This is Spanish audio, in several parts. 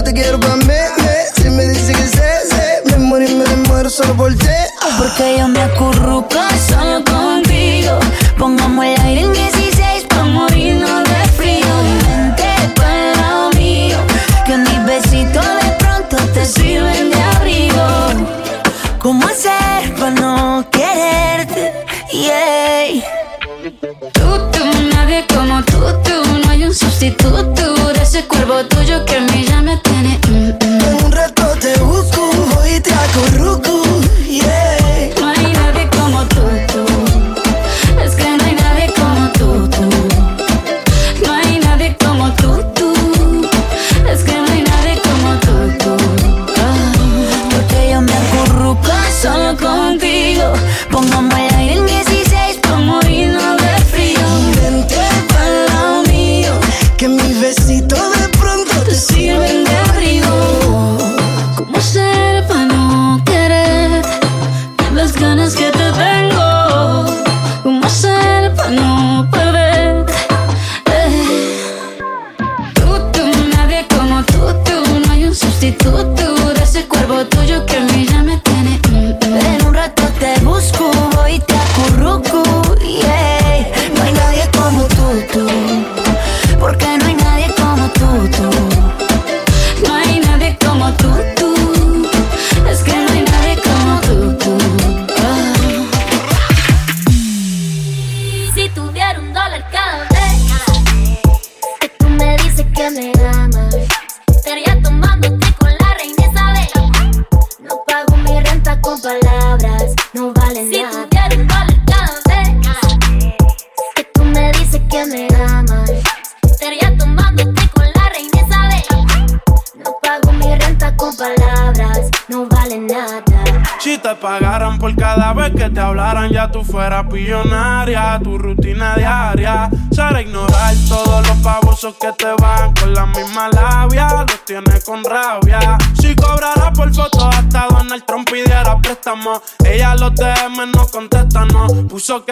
Yo te quiero pa' meme. Si me dice que sé, sé, me y me muero solo por ti. Porque yo me acurruco solo contigo. Pongamos el aire en 16 pa' morirnos de frío. Vente pa'l lado mío. Que mis besitos de pronto te sirven de abrigo. ¿Cómo hacer para no quererte? Yeah. Tú, tú, nadie como tú, tú. No hay un sustituto de ese cuerpo tuyo que me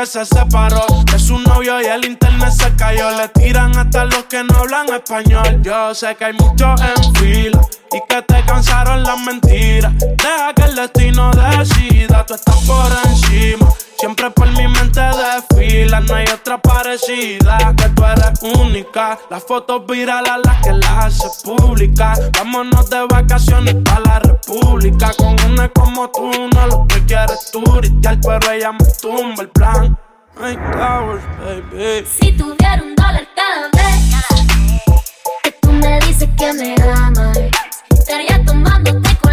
se separó de su novio y el internet se cayó. Le tiran hasta los que no hablan español. Yo sé que hay muchos en fila y que te cansaron las mentiras. Deja que el destino decida, tú estás por encima. Siempre por mi mente desfila, no hay otra parecida. Que tú eres única. Las fotos virales las que las hace públicas. Vámonos de vacaciones para la república. Con una como tú, no lo que quieres turistear, pero ella me tumba el plan. Ay, towers, baby. Si tuviera un dólar cada vez que tú me dices que me amas, estaría tomándote con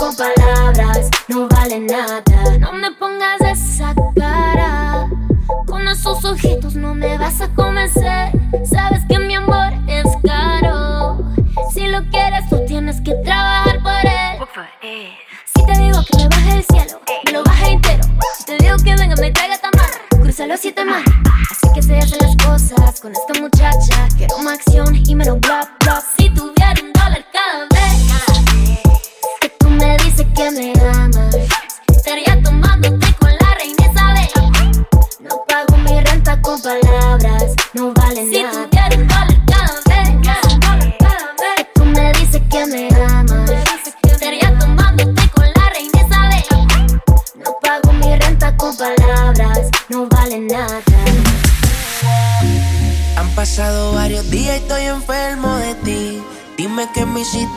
con palabras, no vale nada. No me pongas esa cara, con esos ojitos no me vas a convencer. Sabes que mi amor es caro. Si lo quieres, tú tienes que trabajar por él. Si te digo que me baje el cielo, me lo baje entero. Si te digo que venga, me traiga tamar, cruza los siete mares. Así que se hacen las cosas con esta muchacha. Quiero más acción y menos bla bla.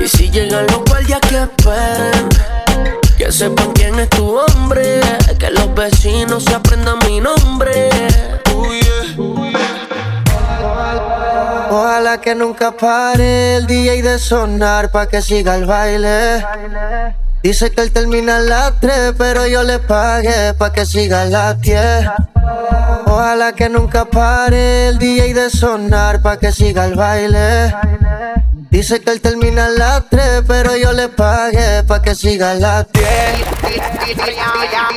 Y si llegan los guardias que esperen. Que sepan quién es tu hombre. Que los vecinos se aprendan mi nombre. Ojalá que nunca pare el DJ de sonar pa' que siga el baile. Dice que él termina a las 3, pero yo le pagué pa' que siga a las 10. Ojalá que nunca pare el DJ de sonar pa' que siga el baile. Dice que él termina a las 3, pero yo le pagué pa' que siga a las 10.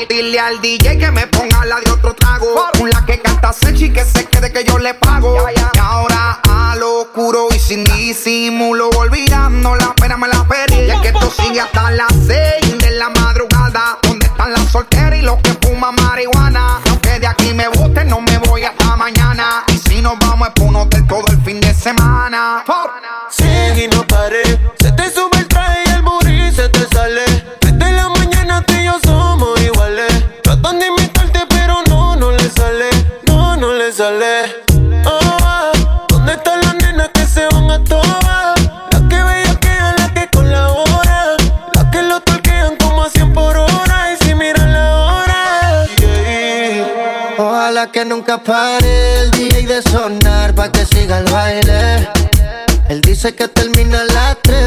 Dile al DJ que me ponga la de otro trago. Una que canta Sechi que se quede que yo le pago. Y ahora a lo oscuro y sin disimulo, olvidando la pena me la perdí. Y es que esto sigue hasta las 6 de la madrugada. ¿Dónde están las solteras y los que fuman marihuana? Aunque de aquí me guste, no me voy hasta mañana. Y si nos vamos es por un hotel todo el fin de semana. Se te sube el traje y el se te sale. Desde la mañana tú y yo somos iguales. Tratan de imitarte, pero no, no le sale. No, no le sale. Ah, ¿Dónde están las nenas que se van a todas? Las que bellaquean, las que colaboran. Las que lo torquean como a 100 por hora. Y si miran la hora. yeah. Ojalá que nunca pare el DJ de sonar pa' que siga el baile. Él dice que termina a las 3,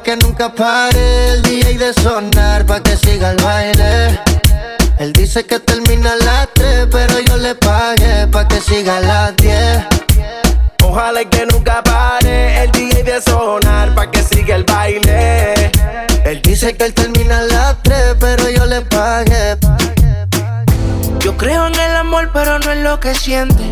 Que nunca pare el DJ de sonar pa' que siga el baile. Él dice que termina a las 3, pero yo le pagué pa' que siga a las 10. Ojalá que nunca pare el DJ de sonar pa' que siga el baile. Él Dice que él termina a las 3, pero yo le pagué. Creo en el amor, pero no en lo que siente.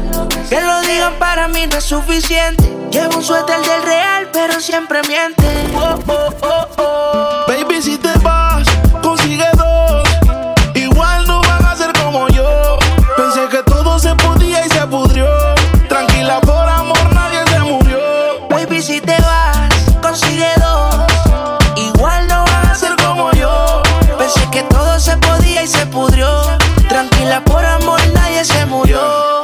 Que lo digan para mí no es suficiente. Llevo un suéter del real, pero siempre miente. Oh, oh, oh, oh. Baby, si te vas,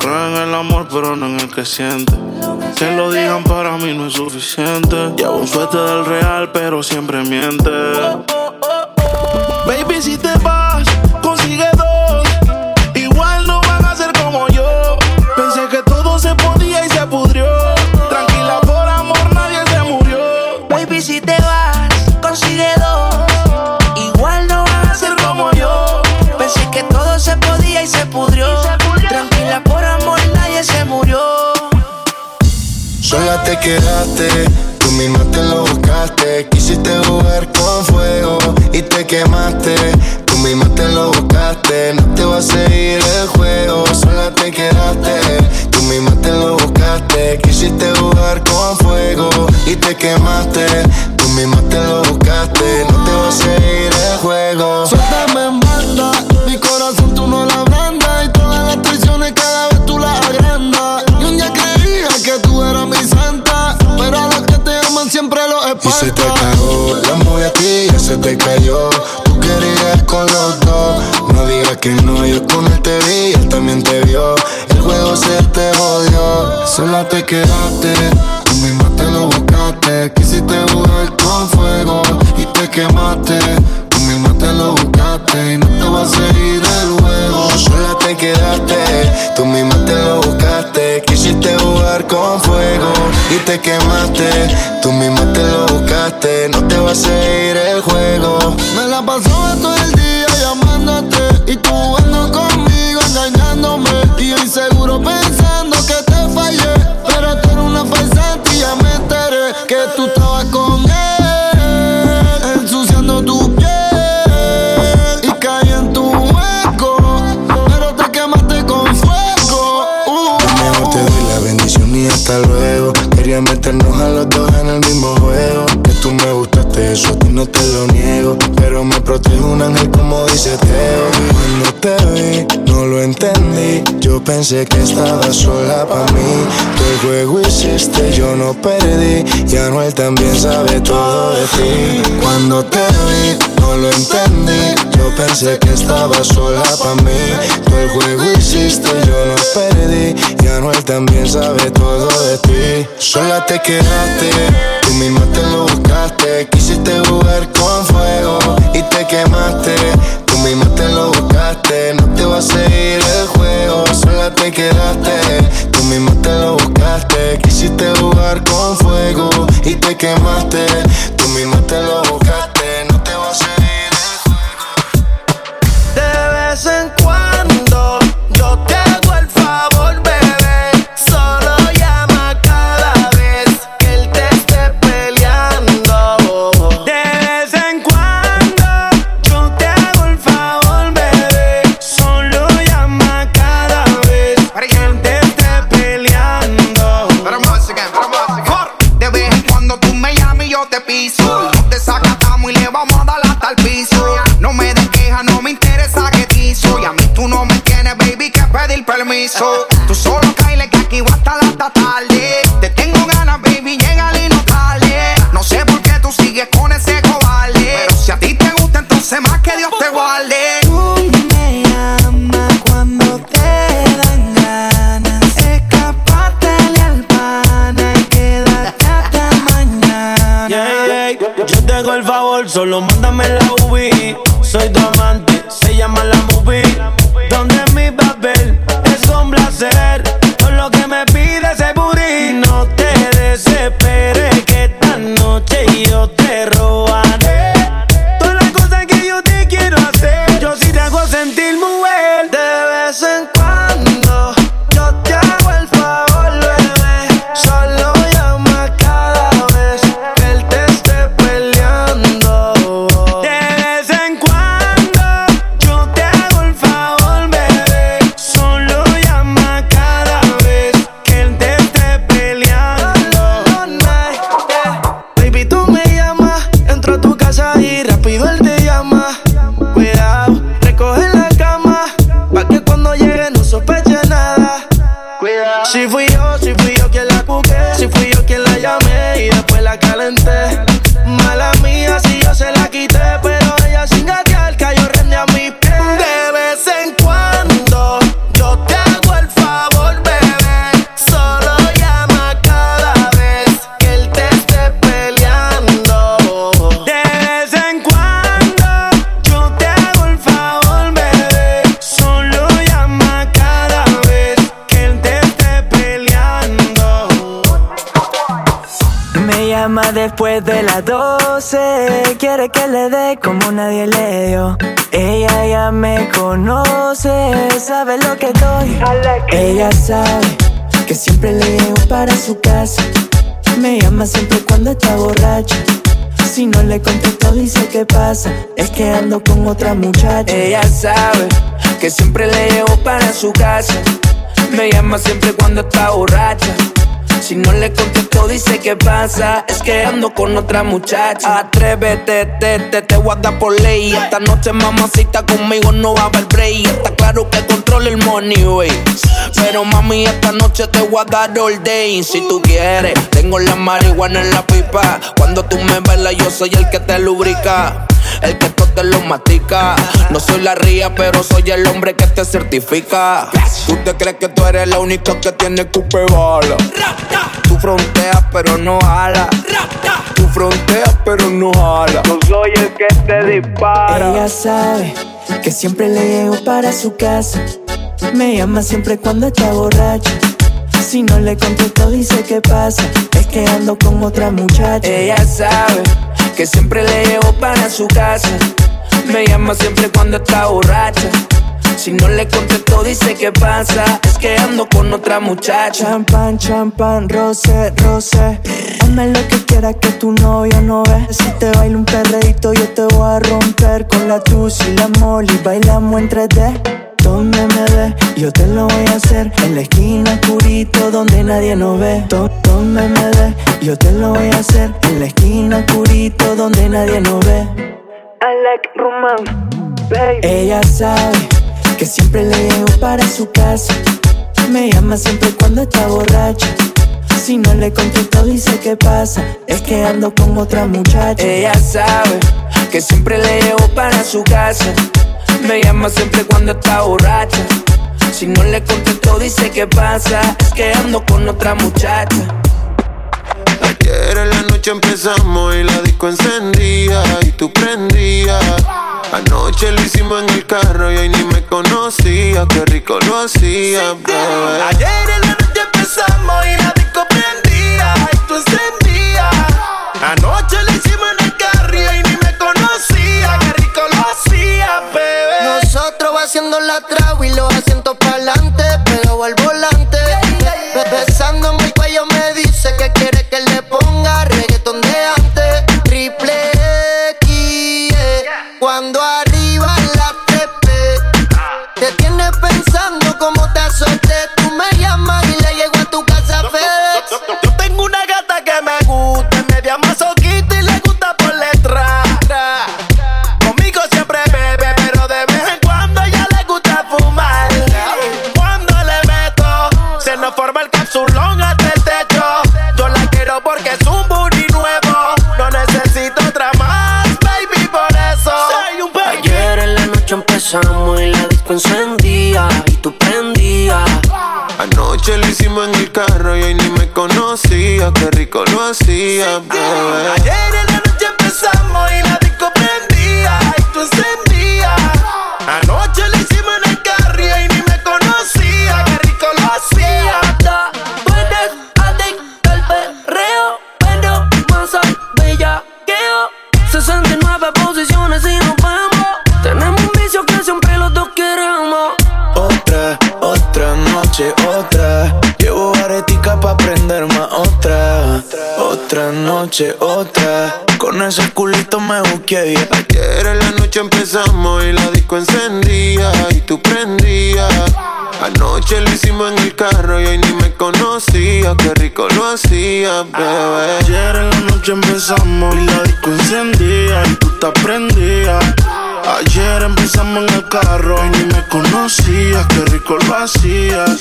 Creo en el amor, pero no en el que siente. Que lo digan para mí no es suficiente. Llevo un suerte del real, pero siempre miente. Baby, si quedaste, tú misma te lo buscaste. Quisiste jugar con fuego y te quemaste. Tú misma te lo buscaste, no te va a seguir el juego. Sola te quedaste, tú misma te lo buscaste. Quisiste jugar con fuego y te quemaste. Tú misma te lo buscaste, no te va a seguir el juego. Suéltame en banda, mi corazón tú no la se te cagó, la movie a ti ya se te cayó. Tú querías con los dos. No digas que no, yo con él te vi, él también te vio. El juego se te jodió. Sola te quedaste, fuego y te quemaste. Tú misma te lo buscaste, no te va a seguir el juego. Me la pasó todo el día llamándote A los dos en el mismo juego. Que tú me gustaste, eso a ti no te lo niego. Pero me protege un ángel como dice Teo. Cuando te vi, no lo entendí. Yo pensé que estabas sola para mí. Tú el juego hiciste, yo no perdí. Y Anuel también sabe todo de ti. Cuando te vi, no lo entendí. Yo pensé que estabas sola para mí. Tú el juego hiciste, yo no perdí. Y Anuel también sabe todo de ti. Sola te quedaste, tú misma te lo buscaste. Quisiste jugar con te quedaste, tú misma te lo buscaste. Quisiste jugar con fuego y te quemaste. Tú misma te lo buscaste, solo Ella sabe que siempre le llevo para su casa. Me llama siempre cuando está borracha. Si no le contesto dice qué pasa. Es que ando con otra muchacha. Ella sabe que siempre le llevo para su casa. Me llama siempre cuando está borracha si no le contesto, dice qué pasa. Es que ando con otra muchacha. Atrévete, te, te, te voy a dar por ley. Esta noche, mamacita, conmigo no va a haber break. Está claro que controlo el money, wey. Pero mami, esta noche te voy a dar all day. Si tú quieres, tengo la marihuana en la pipa. Cuando tú me velas, yo soy el que te lubrica el que todo te lo mastica. No soy la ría, pero soy el hombre que te certifica. Tú te crees que tú eres la única que tiene cupe bala. Tú fronteas, pero no jala. Tú fronteas, pero no jala. Yo soy el que te dispara. Ella sabe que siempre le llevo para su casa. Me llama siempre cuando está borracha. Si no le contesto, dice qué pasa. Es que ando con otra muchacha. Ella sabe que siempre le llevo para su casa. Me llama siempre cuando está borracha. Si no le contesto, dice qué pasa. Es que ando con otra muchacha. Champán, champán, roce, roce. Hazme lo que quieras que tu novia no ve. Si te bailo un perreito, yo te voy a romper con la tus y la molly. Bailamos en 3D. Donde me ve, yo te lo voy a hacer. En la esquina oscurito donde nadie nos ve. Donde me ve, yo te lo voy a hacer. En la esquina oscurito donde nadie nos ve. I like romance, baby. Ella sabe que siempre le llevo para su casa. Me llama siempre cuando está borracha si no le contesto dice qué pasa Es que ando con otra muchacha Ella sabe que siempre le llevo para su casa me llama siempre cuando está borracha. Si no le contesto, dice qué pasa. Es que ando con otra muchacha. Ayer en la noche empezamos y la disco encendía y tú prendías. Anoche lo hicimos en el carro y hoy ni me conocía. Qué rico lo hacía, bebé. Ayer en la noche empezamos y la disco cuando arriba la trepe. Te tienes pensando cómo te azoté. Otra. Con ese culito me busqué. Ayer en la noche empezamos y la disco encendía y tú prendías. Anoche lo hicimos en el carro y hoy ni me conocía. Qué rico lo hacía, bebé. Ayer en la noche empezamos y la disco encendía y tú te prendías. Ayer empezamos en el carro y ni me conocías, qué rico lo hacías.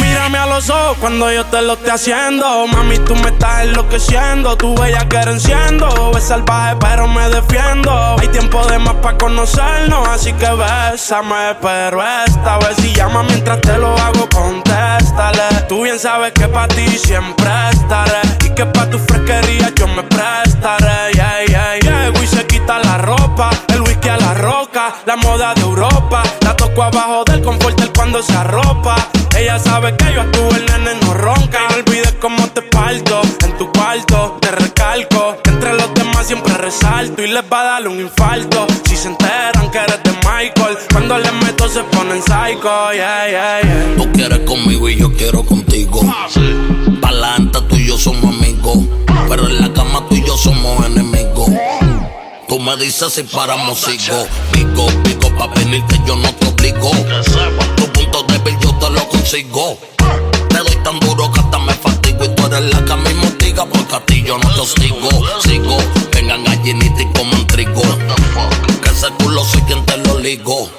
Mírame a los ojos cuando yo te lo esté haciendo. Mami, tú me estás enloqueciendo. Tu bella que enciendo. Es salvaje, pero me defiendo. Hay tiempo de más para conocernos. Así que bésame, pero esta vez si llama mientras te lo hago, contéstale. Tú bien sabes que para ti siempre estaré. Y que para tu fresquería yo me prestaré. Yeah, yeah. La moda de Europa. La toco abajo del confort él cuando se arropa. Ella sabe que yo actúo, el nene no ronca. Y no olvides cómo te parto en tu cuarto. Te recalco que entre los demás siempre resalto y les va a dar un infarto. Si se enteran que eres de Michael, cuando les meto se ponen psycho, yeah, yeah, yeah. Tú quieres conmigo y yo quiero contigo. Pa'lante tú y yo somos amigos, pero en la cama tú y yo somos enemigos. Tú me dices si paramos sigo. Pico, pico pa' venir que yo no te obligo. Tu punto débil yo te lo consigo. Te doy tan duro que hasta me fatigo Y tú eres la que a mí motiga Porque a ti yo no te hostigo Sigo, vengan gallinitas y coman trigo. Que ese culo soy quien te lo ligo.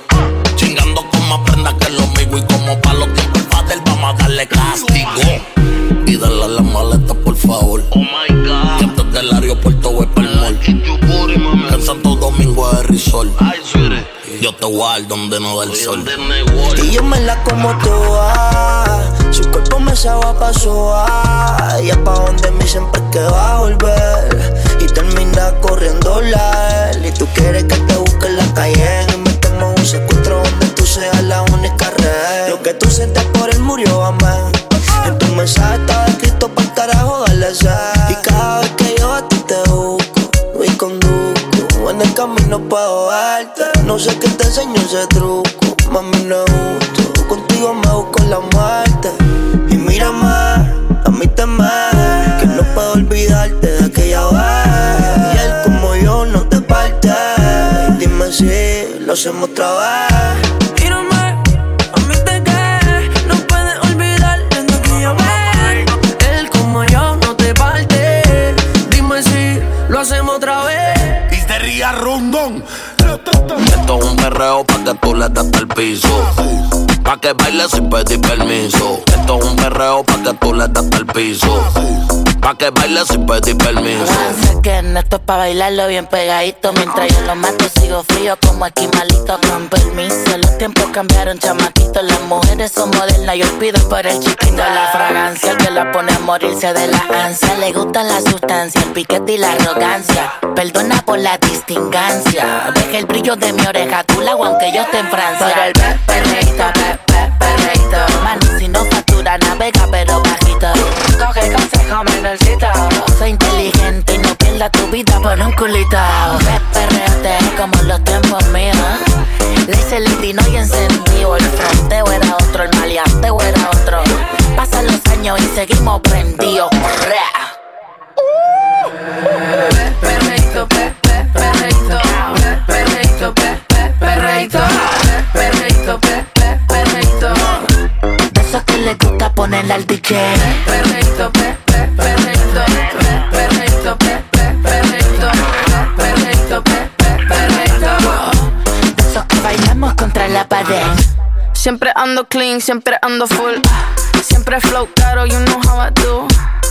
Chingando con más prenda que lo mío Y como pa' los tiempos fácil vamos a darle castigo. Y dale a la maleta por favor. Oh my God. Que antes del aeropuerto voy que en Risol. Yo te guardo donde no da el sol. Y yo me la como toda. Su cuerpo me sabe a paso a. Y pa' donde mí siempre que va a volver. Y termina corriendo la él. Y tú quieres que te busque en la calle. Y metemos un secuestro donde tú seas la única red. Lo que tú sientes por él murió, amén. En tu mensaje estaba escrito para el carajo darle sed. no puedo darte. No sé qué te enseño ese truco, mami, no es justo. Contigo me busco la muerte. Y mira más, a mí te más, que no puedo olvidarte de aquella vez. Y él como yo no te parte. Dime si lo hacemos otra vez. Lo hacemos otra vez. Pistería Rum. todo un perreo pa que tú le des al piso. Pa' que bailes sin pedir permiso. Esto es un perreo pa' que tú le des al piso. Pa' que bailes sin pedir permiso. Sé que en esto es pa' bailarlo bien pegadito. Mientras yo lo mato, sigo frío como aquí malito. Con permiso, los tiempos cambiaron, chamaquito. Las mujeres son modernas, yo pido por el chiquito. La fragancia, el que la pone a morirse de la ansia. Le gusta la sustancia, el piquete y la arrogancia. Perdona por la distingancia. Deja el brillo de mi oreja, tú la aunque yo esté en Francia. El pe- perreíto, pe- pe- perreíto. Mano, si no factura, navega, pero bajito. Coge consejo, menorcito. Soy inteligente y no pierda tu vida por un culito. Pe- Perreate como los tiempos míos. Le hice el latino y encendido. El fronteo era otro, el maleanteo era otro. Pasan los años y seguimos prendidos. Perreito, le gusta ponerle al DJ. Perreito, pe, pe, perreito, pe, perreito, pe, pe, perreito, pe, perreito, pe, pe, perreito. De esos que bailamos contra la pared. Siempre ando clean, siempre ando full. Siempre flow caro, you know how I do.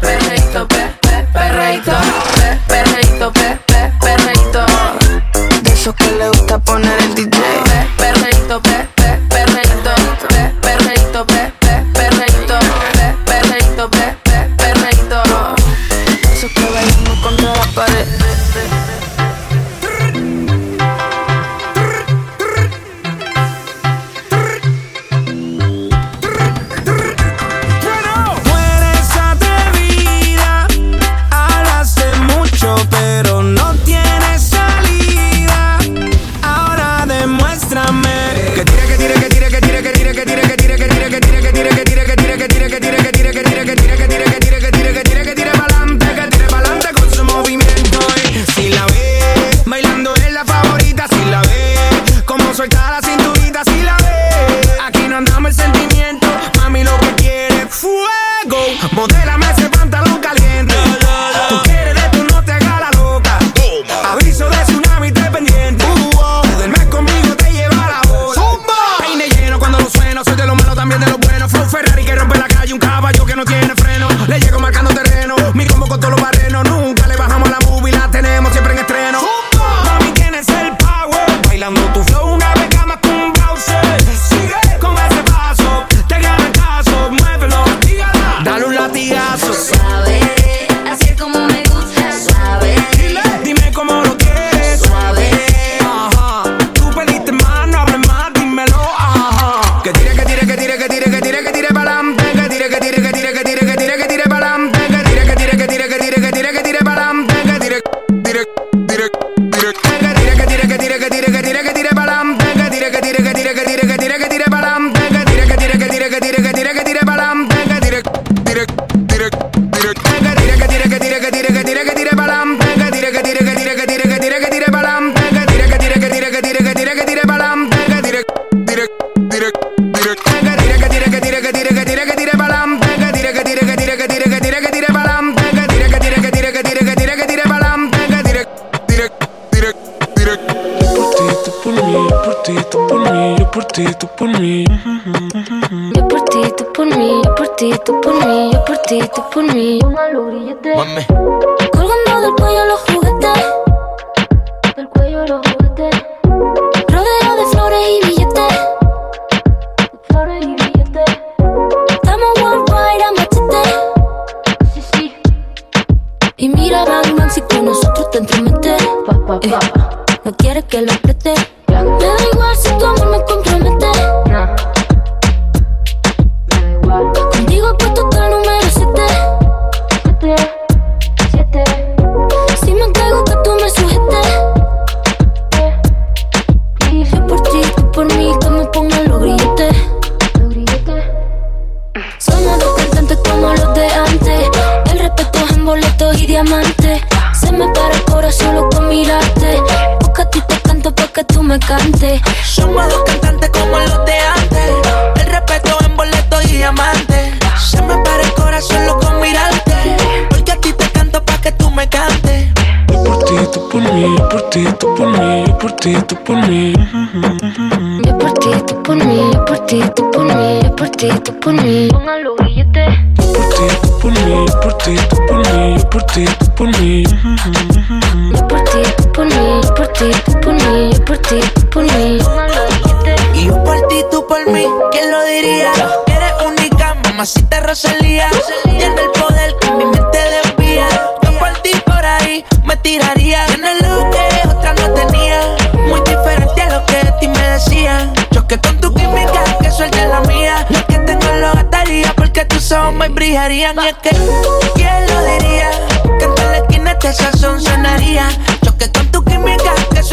perreito, pe, pe, perreito, pe, perreito, pe, pe, perreito. De esos que le gusta poner el DJ. Pe, perreito, fuego. Modélame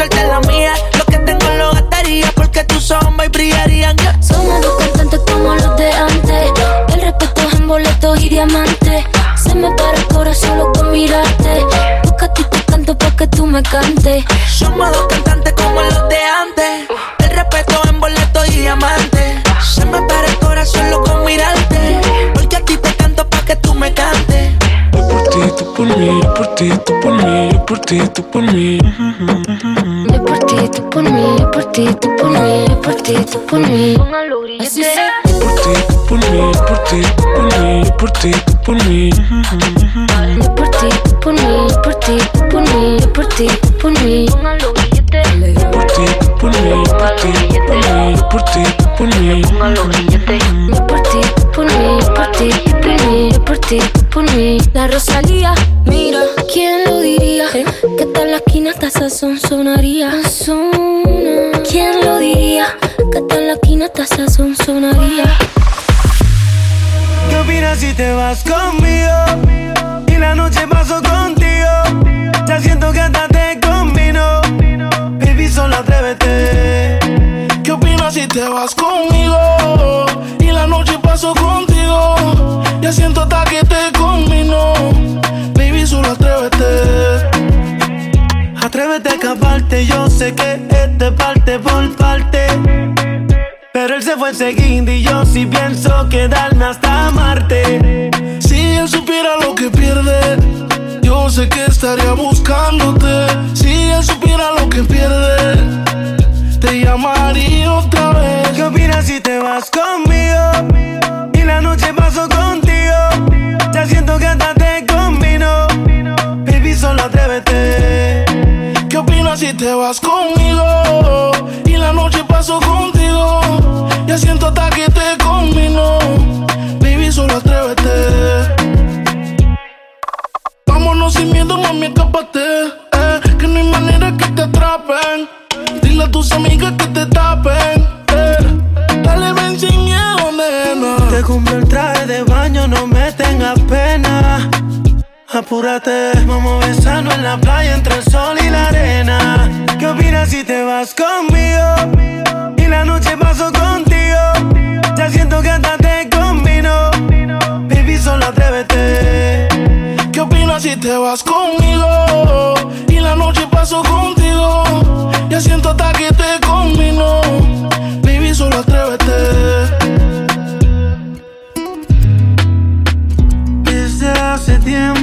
que suelte la mía. Lo que tengo lo gastaría porque tus ojos brillarían. Somos dos cantantes como los de antes. El respeto es en boletos y diamantes. Se me para el corazón solo con mirarte. Porque a ti te canto pa' que tú me cantes. Somos dos cantantes como los de antes. El respeto en boleto y diamante. Ti, tú por mí, yo por ti, tú por mí. Yo por ti, tú por mí, yo por ti, tú por mí, yo por ti, tú por mí. Póngalo grillete. Yo por ti, tú por mí, yo por ti, tú por mí, yo por ti, tú por mí. Yo por ti, tú por mí, yo por ti, tú por mí, yo por ti, tú por mí. Yo por ti, tú por mí, yo por ti, tú por mí, yo por ti, tú por mí. Yo por ti, tú por mí, yo por ti, tú por mí, yo por ti, tú por mí. La Rosalía, mira, ¿quién lo diría? Que tal la esquina hasta sazón sonaría. ¿Quién lo diría? Que tal la esquina hasta sazón sonaría. ¿Qué opinas si te vas conmigo? Y la noche paso contigo. Ya siento que hasta te combino. Baby, solo atrévete. ¿Qué opinas si te vas conmigo? Y la noche paso contigo. Ya siento hasta que te combino. Baby, solo yo sé que es de parte por parte. Pero él se fue enseguida y yo sí pienso quedarme hasta Marte. Si él supiera lo que pierde, yo sé que estaría buscándote. Si te vas conmigo? Y la noche paso contigo. Ya siento hasta que te combino. Baby, solo atrévete. Vámonos sin miedo, mami, escápate. Eh, que no hay manera que te atrapen. Dile a tus amigas que te tapen. Eh, dale, ven sin miedo, nena. Te el traje Apúrate, vamos besando en la playa entre el sol y la arena. ¿Qué opinas si te vas conmigo? Y la noche paso contigo. Ya siento que hasta te combino. Baby, solo atrévete. ¿Qué opinas si te vas conmigo? Y la noche paso contigo. Ya siento hasta que te combino. Baby, solo atrévete. Hace tiempo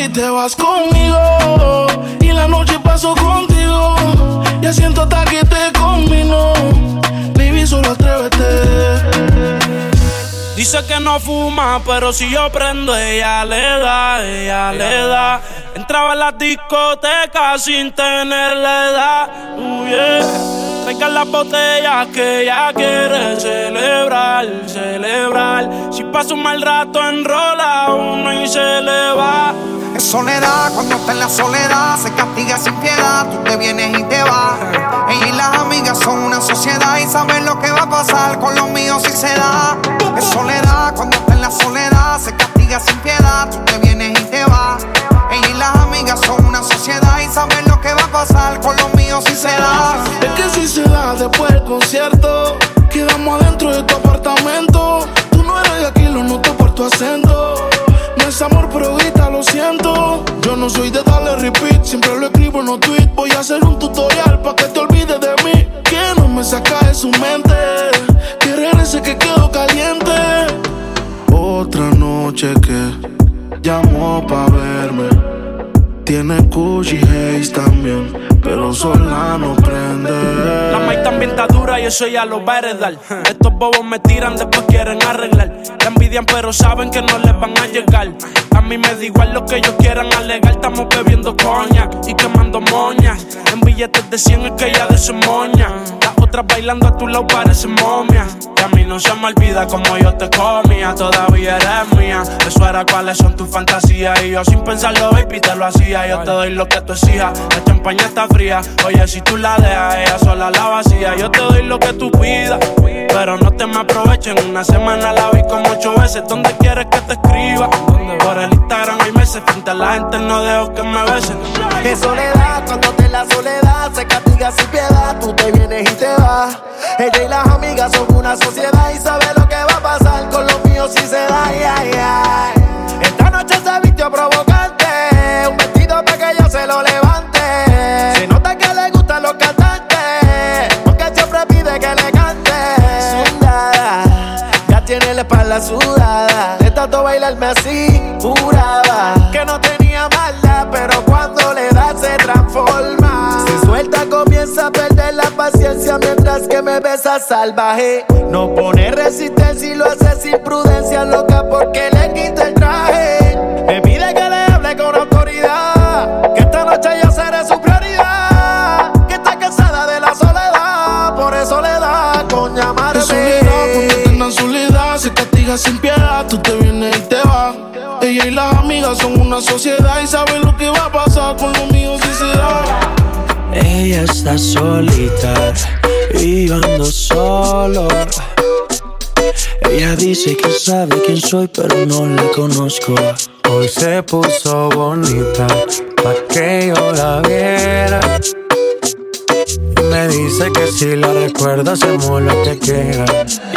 si te vas conmigo? Y la noche paso contigo. Ya siento hasta que te combino. Baby, solo atrévete. Dice que no fuma, pero si yo prendo, ella le da, ella le da. Entraba en la discoteca sin tener la edad. Uh. Traigan las botellas que ella quiere celebrar, celebrar. Si pasa un mal rato, enrola uno y se le va. Es soledad, cuando está en la soledad, se castiga sin piedad. Tú te vienes y te vas. Ella y las amigas son una sociedad y saben lo que va a pasar con los míos si se da. Es soledad, cuando está en la soledad, se castiga sin piedad. Tú te vienes y te vas. Ella y las amigas son una sociedad y saben lo que va a pasar con los míos si se da. Es que si se da después del concierto, quedamos adentro de tu apartamento. Tú no eres de aquí, lo noto por tu acento. No es amor, pero ahorita lo siento. Yo no soy de darle repeat, siempre lo escribo en los tweets. Voy a hacer un tutorial para que te olvides de mí. Que no me saca de su mente. Que regrese que quedo caliente. Otra noche que llamó pa' verme. Tiene Gucci también, pero sola no prende. La maíz también está dura y eso ya lo va a. Estos bobos me tiran, después quieren arreglar. La envidian, pero saben que no les van a llegar. A mí me da igual lo que ellos quieran alegar. Estamos bebiendo coña y quemando moñas. En billetes de 100 es que ya de su moña. Las otras bailando a tu lado parecen momia. Y a mí no se me olvida como yo te comía. Todavía eres mía. Eso era cuáles son tus fantasías. Y yo sin pensarlo, baby, te lo hacía. Yo te doy lo que tú exijas. La champaña está fría. Oye, si tú la dejas, ella sola la vacía. Yo te doy lo que tú pidas. Pero no te me aprovechen. Una semana la vi como ocho veces. ¿Dónde quieres que te escriba? Por el Instagram hay meses. Frente a la gente no dejo que me besen. Qué soledad, cuando te la soledad se castiga sin piedad. Tú te vienes y te vas. Ella y las amigas son una sociedad y sabe lo que va a pasar con los míos si se da. ay, ay. Esta noche se vistió provocante, para que ella se lo levante. Se nota que le gustan los cantantes, porque siempre pide que le cante. Ya tiene la espalda sudada. De tanto bailarme así, juraba que no tenía maldad, pero cuando le da se transforma. Se suelta, comienza a perder la paciencia mientras que me besa salvaje. No pone resistencia y lo hace sin prudencia, loca, porque le quita el traje. Me pide que castiga sin piedad. Tú te vienes y te vas. Ella y las amigas son una sociedad y saben lo que va a pasar con los míos si se da. Ella está solita y yo ando solo. Ella dice que sabe quién soy, pero no la conozco. Hoy se puso bonita pa' que yo la viera. Y me dice que si la recuerda, hacemos lo que quiera.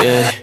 Yeah.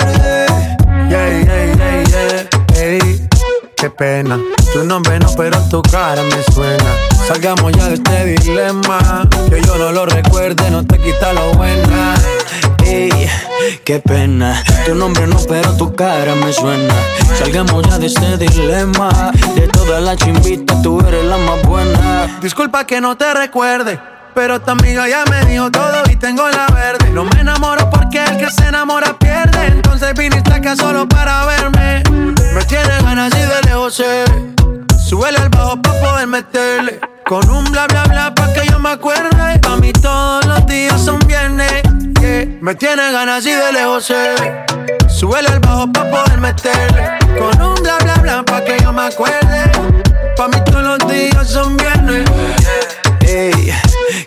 Pena. Tu nombre no, pero tu cara me suena. Salgamos ya de este dilema. Que yo no lo recuerde, no te quita lo buena. Ey, qué pena. Tu nombre no, pero tu cara me suena. Salgamos ya de este dilema. De todas las chimbitas, tú eres la más buena. Disculpa que no te recuerde. Pero tu amiga ya me dijo todo tengo la verde. No me enamoro porque el que se enamora pierde. Entonces viniste acá solo para verme. Me tiene ganas y de lejos sé. Súbele el bajo pa' poder meterle. Con un bla bla bla pa' que yo me acuerde. Pa' mí todos los días son viernes. Me tiene ganas y de lejos ve. Súbele el bajo pa' poder meterle. Con un bla bla bla pa' que yo me acuerde. Pa' mí todos los días son viernes.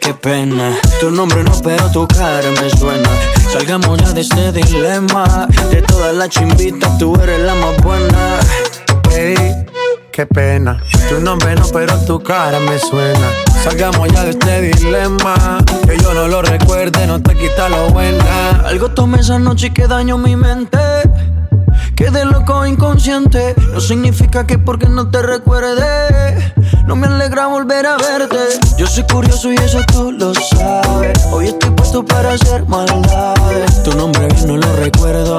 Qué pena. Tu nombre no, pero tu cara me suena. Salgamos ya de este dilema. De todas las chimbitas, tú eres la más buena. Ey, qué pena. Tu nombre no, pero tu cara me suena. Salgamos ya de este dilema. Que yo no lo recuerde, no te quita lo buena. Algo tomé esa noche y que daño mi mente. Quedé loco inconsciente. No significa que porque no te recuerde. No me alegra volver a verte. Yo soy curioso y eso tú lo sabes. Hoy estoy puesto para hacer maldades. Tu nombre bien no lo recuerdo.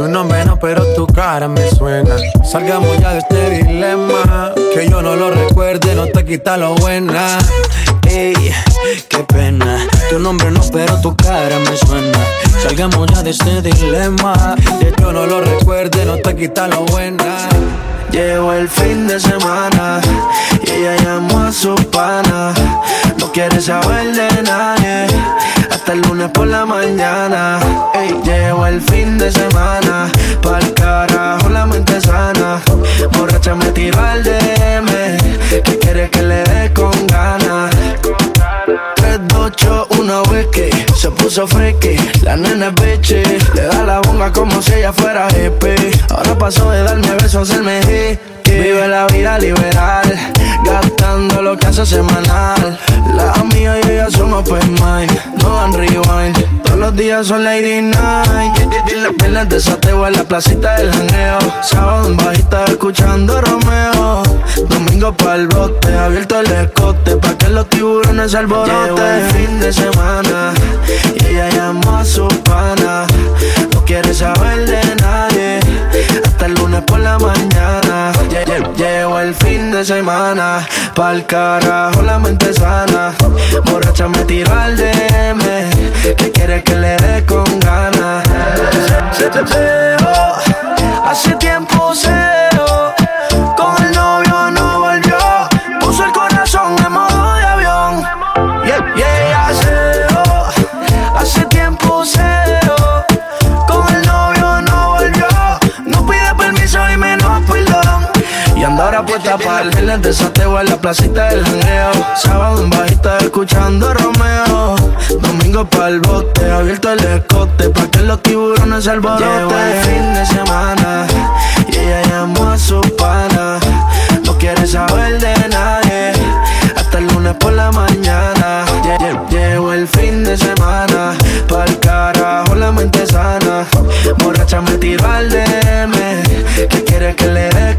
Tu nombre no, pero tu cara me suena. Salgamos ya de este dilema. Que yo no lo recuerde, no te quita lo buena. Ey, qué pena. Tu nombre no, pero tu cara me suena. Salgamos ya de este dilema. Que yo no lo recuerde, no te quita lo buena. Llegó el fin de semana y ella llamó a su pana. No quiere saber de nadie hasta el lunes por la mañana. Ey, llegó el fin de semana, pa'l carajo la mente sana. Borracha me tiró al DM, que quiere que le dé con ganas. 3, 2, 8, 1, whisky Se puso friki, la nena es bitchy Le da la bonga como si ella fuera hippie Ahora pasó de darme besos a hacerme hickey Vive la vida liberal Gastando lo que hace semanal. La amiga y ella son open mind No dan rewind. Todos los días son lady night. Las piernas de sateo en la placita del janeo Sábado en bajita escuchando Romeo. Domingo pa'l bote, abierto el escote Los tiburones se alboroten Llegó el fin de semana Y ella llamó a su pana. No quiere saber de nadie Hasta el lunes por la mañana. Lle- lle- Llegó el fin de semana Pa'l carajo la mente sana. Borracha me tiró al DM Que quiere que le dé con ganas. Hace tiempo cero ahora puesta para el viernes de sateo en la placita del jangueo. Sábado en bajita escuchando Romeo. Domingo pa'l bote, abierto el escote Pa' que los tiburones se alboroten. El fin de semana Y ella llamó a su pana. No quiere saber de nadie Hasta el lunes por la mañana. Lle- lle- Llegó el fin de semana Pa'l carajo la mente sana. Borracha me tiró al DM Que quiere que le dé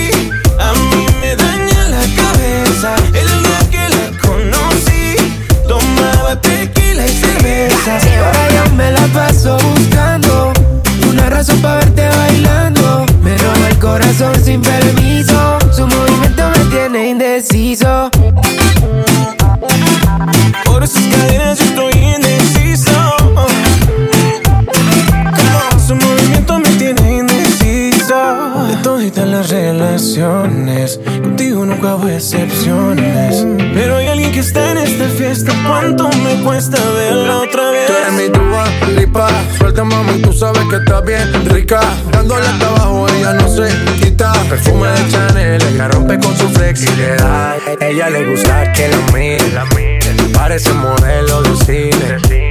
El día que la conocí, tomaba tequila y cerveza. Y ahora yo me la paso buscando una razón para verte bailando. Me roba el corazón sin permiso. Su movimiento me tiene indeciso. Por esas cadenas yo estoy indeciso. Su movimiento me tiene indeciso. De toditas las relaciones, hago excepciones. Pero hay alguien que está en esta fiesta. ¿Cuánto me cuesta verla otra vez? Tú eres mi tuba, lipa. Suelta, mami, tú sabes que estás bien rica. Dándole hasta abajo, ella no se quita. Perfume de Chanel, ella rompe con su flexibilidad. Ella le gusta que la mire. Parece modelo de cine.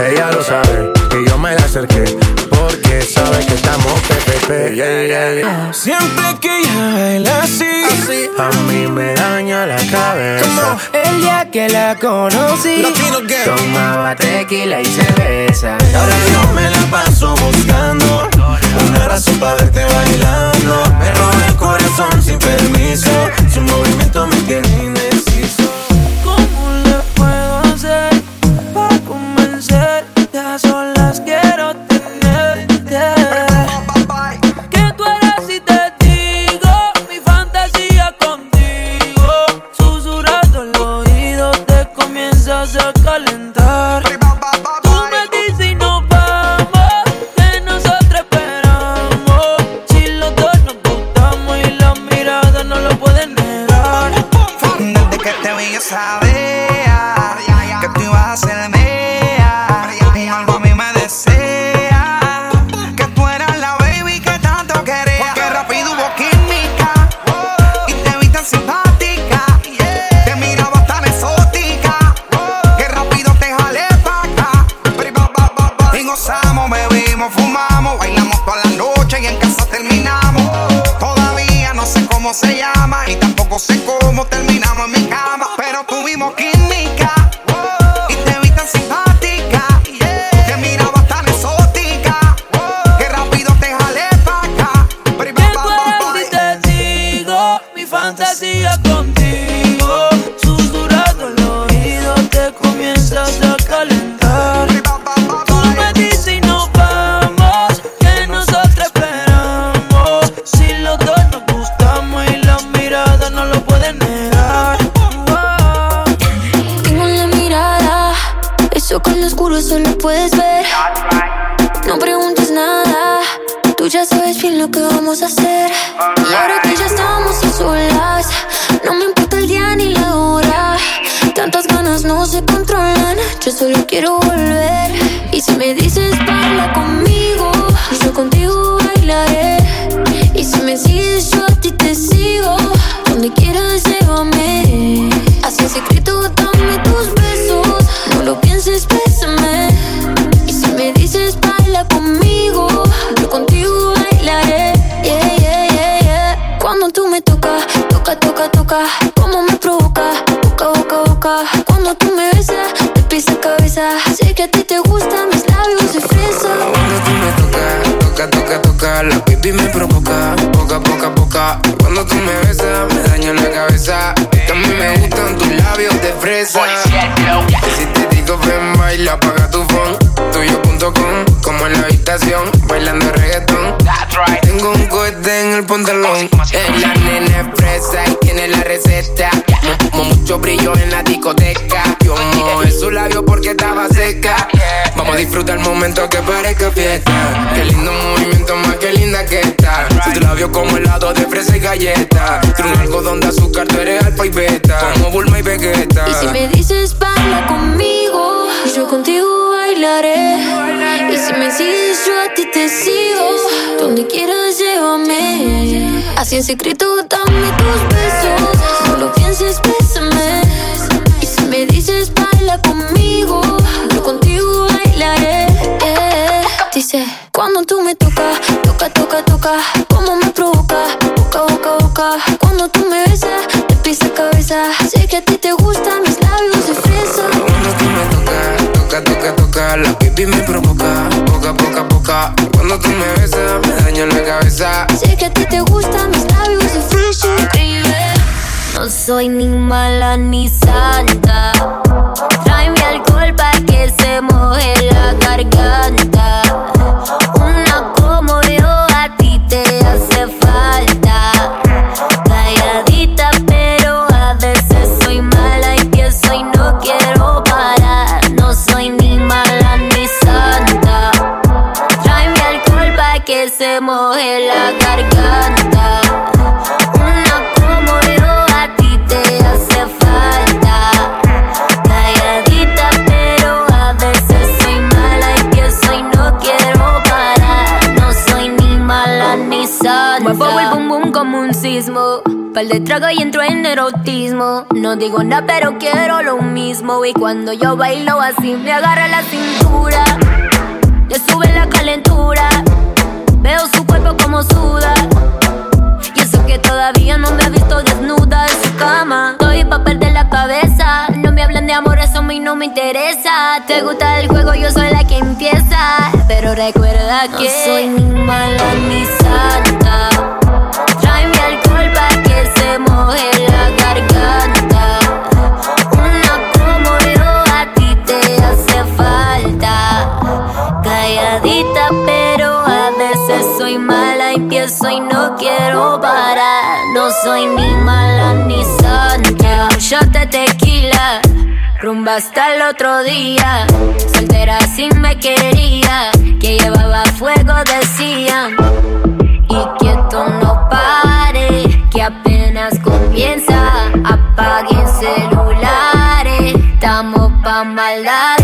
Ella lo sabe y yo me la acerqué porque sabe que estamos PPP. Yeah. Siempre que ella baila así, a mí me daña la cabeza. Como el día que la conocí, tomaba tequila y cerveza. Ahora yo me la paso buscando una razón para verte bailando. Me robé el corazón sin permiso, su movimiento me tiene Cuando tú me tocas, toca, toca, toca, como me provoca, boca, boca, boca. Cuando tú me besas, te pisa cabeza. Sé que a ti te gustan mis labios de fresa. Cuando tú me tocas, toca, toca, toca, la pipi me provoca, boca, boca, boca. Cuando tú me besas, me daño la cabeza. Sé que a ti te gustan mis labios de fresa. No soy ni mala ni santa. Tráeme alcohol para que se moje la garganta. Pal de trago y entro en erotismo. No digo nada, pero quiero lo mismo. Y cuando yo bailo así, me agarra la cintura. Le sube la calentura. Veo su cuerpo como suda. Y eso que todavía no me ha visto desnuda en su cama. Estoy pa' perder la cabeza. No me hablan de amor, eso a mí no me interesa. Te gusta el juego, yo soy la que empieza. Pero recuerda que no soy ni mala ni santa. Soy mala. Empiezo y no quiero parar. No soy ni mala ni. Un shot de tequila. Rumba hasta el otro día. Soltera sin me quería. Que llevaba fuego, decían. Y que esto no pare. Comienza. Apaguen celulares. Estamos pa' maldades.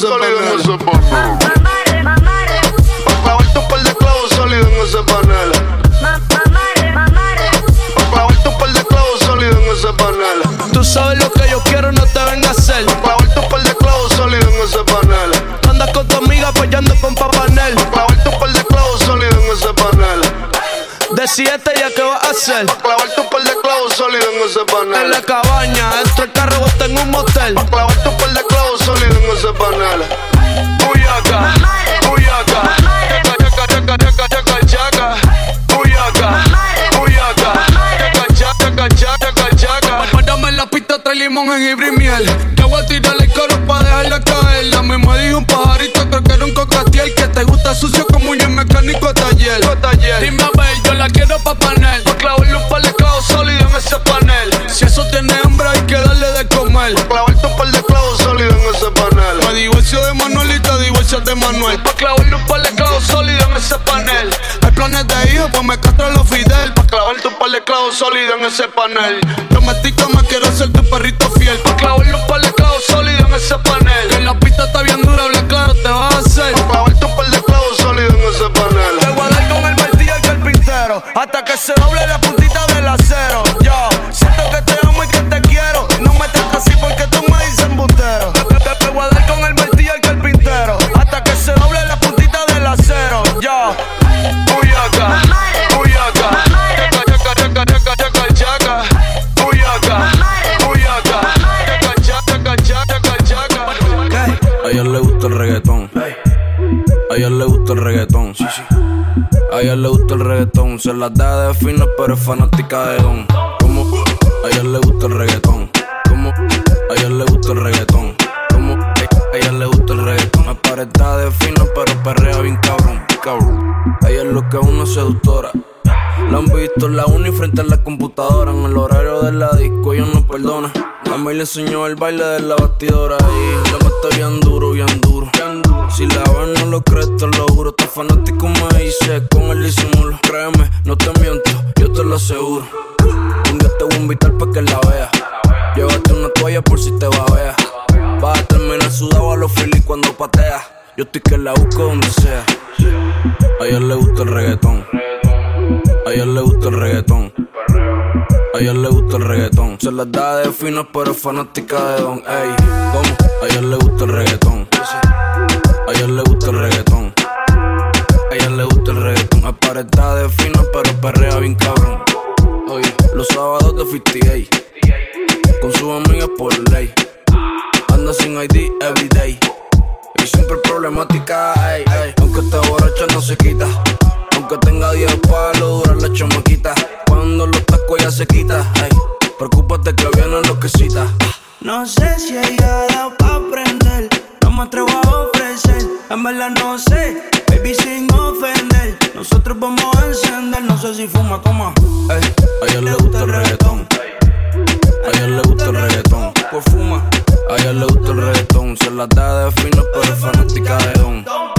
Sólidos en ese panel. Pa' clavarte un par de clavos sólidos en ese panel. Pa' clavarte un par de clavos sólidos en ese panel. Tú sabes lo que yo quiero, no te vengas a hacer. Pa' clavarte un par de clavos sólidos en ese panel. Andas con tu amiga apoyando con Papanel. Pa' clavarte un par de clavos sólidos en ese panel. Decídete ya qué vas a hacer. Pa' clavarte un par de clavos sólidos en ese panel. En la cabaña, dentro del carro, vos en un motel. Pa' clavarte un par de clavos sólidos en ese panel. Uyaca, uyaca. Chaca, chaca, chaca, chaca, chaca. Uyaca, uyaca. Chaca, chaca, chaca, chaca, chaca. Párame en la pista, trae un jengibre y miel. Te voy a tirar el coro pa' dejarla caer. La misma dijo un pajarito, creo que era un cocatiel. Que te gusta sucio como un mecánico taller. Dime a ver, yo la quiero pa' panel. Sólidos en ese panel. Que me quiero ser tu perrito fiel. Pa' clavarle un par de clavos sólidos en ese panel. Ella le gusta el reggaetón. Sí, sí. A ella le gusta el reggaetón. Se la da de fino, pero es fanática de don. Como a ella le gusta el reggaetón. Como a ella le gusta el reggaetón. Como a ella le gusta el reggaetón. Aparenta de fino, pero perrea bien cabrón. cabrón. Ella es lo que una seductora. La han visto en la uni frente a la computadora. En el horario de la disco, ella no perdona. A mí le enseñó el baile de la bastidora. Y le mete bien duro, bien duro. Si la ven, no lo crees, te lo juro. Está fanático, me dice con el disimulo. Créeme, no te miento, yo te lo aseguro. Un día te voy a invitar pa' que la veas. Llévate una toalla por si te babeas. Vas a terminar sudado a los Phillies cuando pateas. Yo estoy que la busco donde sea. A ella le gusta el reggaetón. A ella le gusta el reggaetón. A ella le gusta el reggaetón. Se las da de fino, pero fanática de don. Ey, ¿cómo? A ella le gusta el reggaetón. A ella le gusta el reggaetón. A ella le gusta el reggaetón. Aparenta de fino, pero perrea bien cabrón. Oye, los sábados de 58. Con sus amigas por ley. Anda sin ID everyday. Y siempre problemática, ey, ey. Aunque esté borracha no se quita. Aunque tenga 10 palos, dura la chamaquita. Cuando los tacos ya se quita, ey. Preocúpate que viene loquecita. No sé si ella da pa' aprender, no me atrevo a ofrecer. En verdad no sé, baby sin ofender. Nosotros vamos a encender, no sé si fuma como. Ey, a ella le gusta el reggaetón. A ella le gusta el reggaetón. Pues fuma. A ella le gusta el reggaetón. Se la da de fino, pero es fanática de don.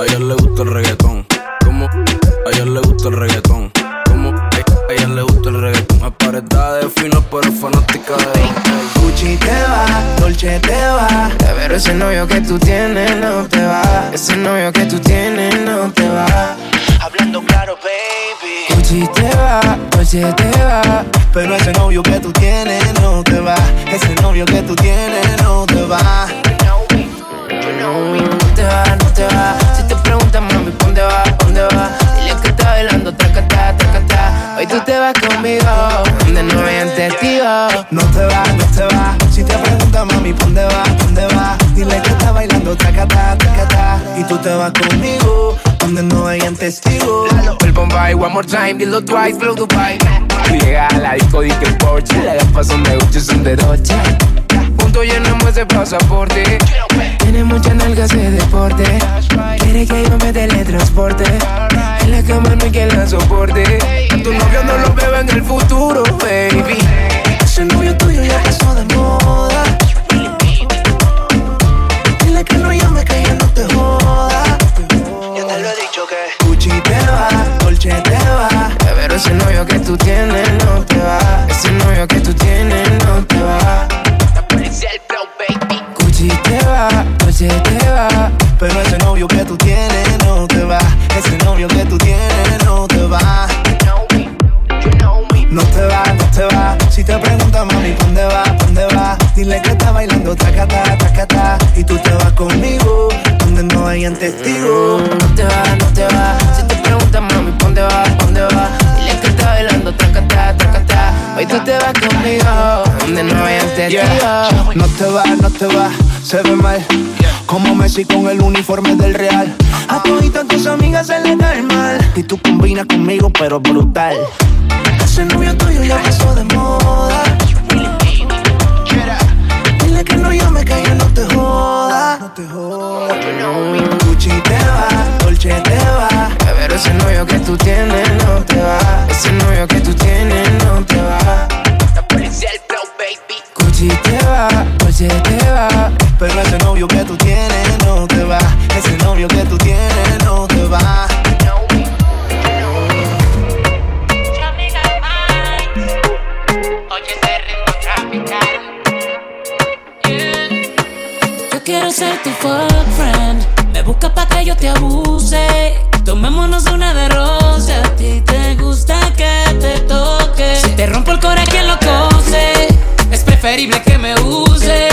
A ella le gusta el reggaetón. Como a ella le gusta el reggaetón. Como a ella le gusta el reggaetón. Aparenta de fino, pero fanática de. Gucci te va, Dolce te va. Pero ese novio que tú tienes no te va. Ese novio que tú tienes no te va. Hablando claro, baby. Gucci te va, Dolce te va. Pero ese novio que tú tienes no te va. Ese novio que tú tienes no te va. No te va, no te va. ¿Dónde va? ¿Dónde va? Dile que está bailando, tracata, tracata. Hoy tú te vas conmigo, donde no hayan testigos. No te va, no te va. Si te preguntan, mami, ¿dónde va? ¿Dónde va? Dile que está bailando, tracata, tracata. Y tú te vas conmigo, donde no hayan testigos. El Bombay, one more time, dilo twice, flow Dubai. Tú llegas a la disco, di que el Porsche, las gafas son de Gucci, son de Dolce. Juntos llenamos ese pasaporte. Tiene muchas nalgas de deporte. Quiere que yo me teletransporte. En la cama no hay quien la soporte. Tu novio no lo veo en el futuro, baby. Ese novio tuyo ya pasó de moda. Dile que no llame, que ella no te joda. Yo te lo he dicho que Gucci te va, Dolce te va. Pero ese novio que tú tienes no te va. Ese novio que tú tienes. Gucci te va, Dolce te va. Pero ese novio que tú tienes no te va. Ese novio que tú tienes no te va. No te va, no te va. Si te preguntan, mami, ¿dónde va? ¿Dónde va? Dile que está bailando tacata, tacata. Y tú te vas conmigo, donde no hayan testigos. No te va, no te va. Si te preguntan, mami. ¿Dónde va? Tú te vas conmigo, donde no hayan testigos. No te va, no te va, se ve mal. Como Messi con el uniforme del Real. A todas tus amigas se le da el mal. Y tú combinas conmigo, pero brutal. Ese novio tuyo ya pasó de moda. No te jodas, no te jodas. Gucci te va, Dolce te va. Pero ese novio que tú tienes no te va. Ese novio que tú tienes no te va. La policía el flow, baby. Gucci te va, Dolce te va. Pero ese novio que tú tienes no te va. Ese novio que tú tienes no te va. quiero ser tu fuck friend. Me busca pa' que yo te abuse. Tomémonos una de rosa. A ti te gusta que te toque. Si te rompo el corazón, quien lo cose. Es preferible que me use.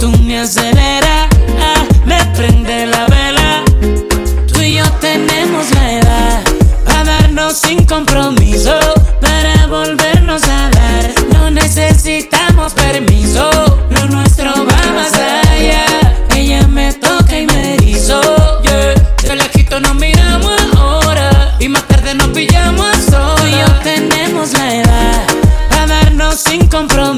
Tú me aceleras, ah, me prende la vela. Tú y yo tenemos la edad. A darnos sin compromiso. Para volvernos a dar. No necesitamos permiso. Lo nuestro va más allá. sin compromiso.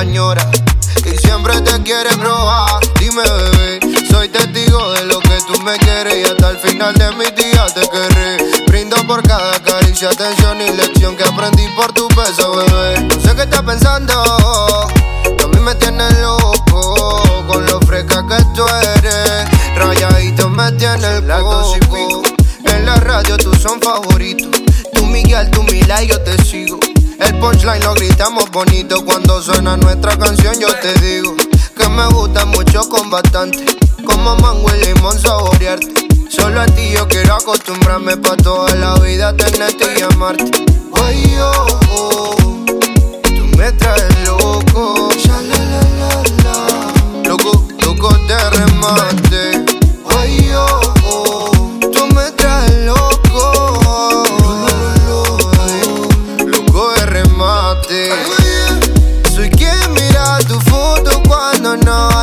añora Estamos bonitos cuando suena nuestra canción. Yo te digo que me gusta mucho con bastante. Como mango y limón saborearte. Solo a ti yo quiero acostumbrarme pa' toda la vida tenerte y amarte. Oye, oh, oh, tú me traes Soy quien mira tu foto cuando no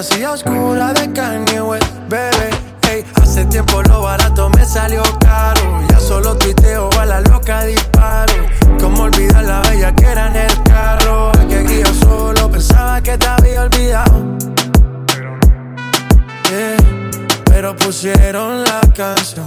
fantasía oscura de Kanye West, bebé. Ey, hace tiempo lo barato me salió caro. Ya solo tuiteo a la loca disparo. Como olvidar la bella que era en el carro. Que guía solo pensaba que te había olvidado. Yeah, pero pusieron la canción.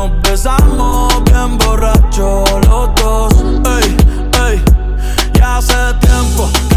nos besamos bien borrachos los dos. Ey, ey, ya hace tiempo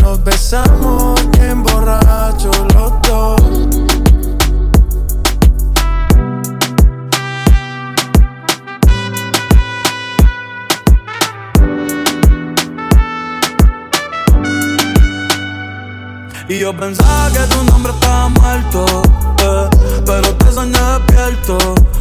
nos besamos bien borrachos los dos. Y yo pensaba que tu nombre estaba muerto, eh, pero te soñé despierto.